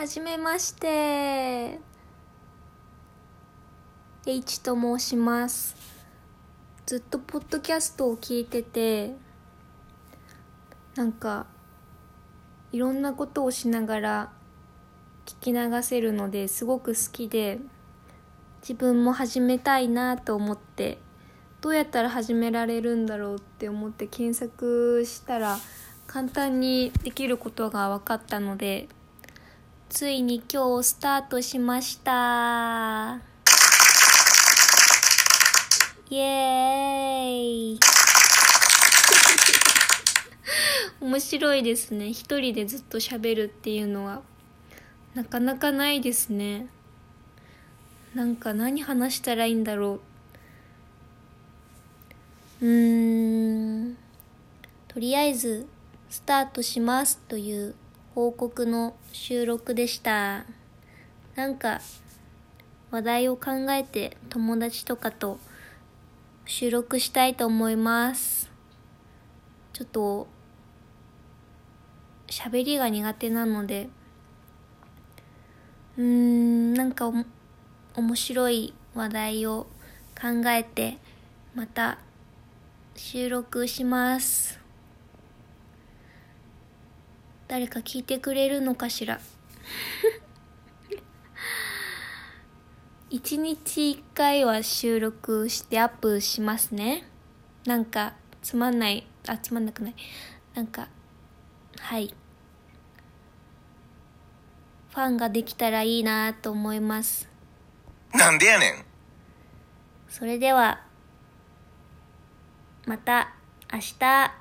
はじめまして。H と申します。ずっとポッドキャストを聞いててなんかいろんなことをしながら聞き流せるのですごく好きで自分も始めたいなと思ってどうやったら始められるんだろうって思って検索したら簡単にできることが分かったのでついに今日スタートしました。イエーイ。面白いですね。一人でずっと喋るっていうのは。なかなかないですね。なんか何話したらいいんだろう。うーん。とりあえずスタートしますという報告の収録でした。なんか話題を考えて友達とかと収録したいと思います。ちょっと喋りが苦手なので。うーんなんか面白い話題を考えてまた収録します。誰か聞いてくれるのかしら。一日一回は収録してアップしますね。なんかつまんない。あつまんなくない。なんかはい。ファンができたらいいなと思います。なんでやねん。それではまた明日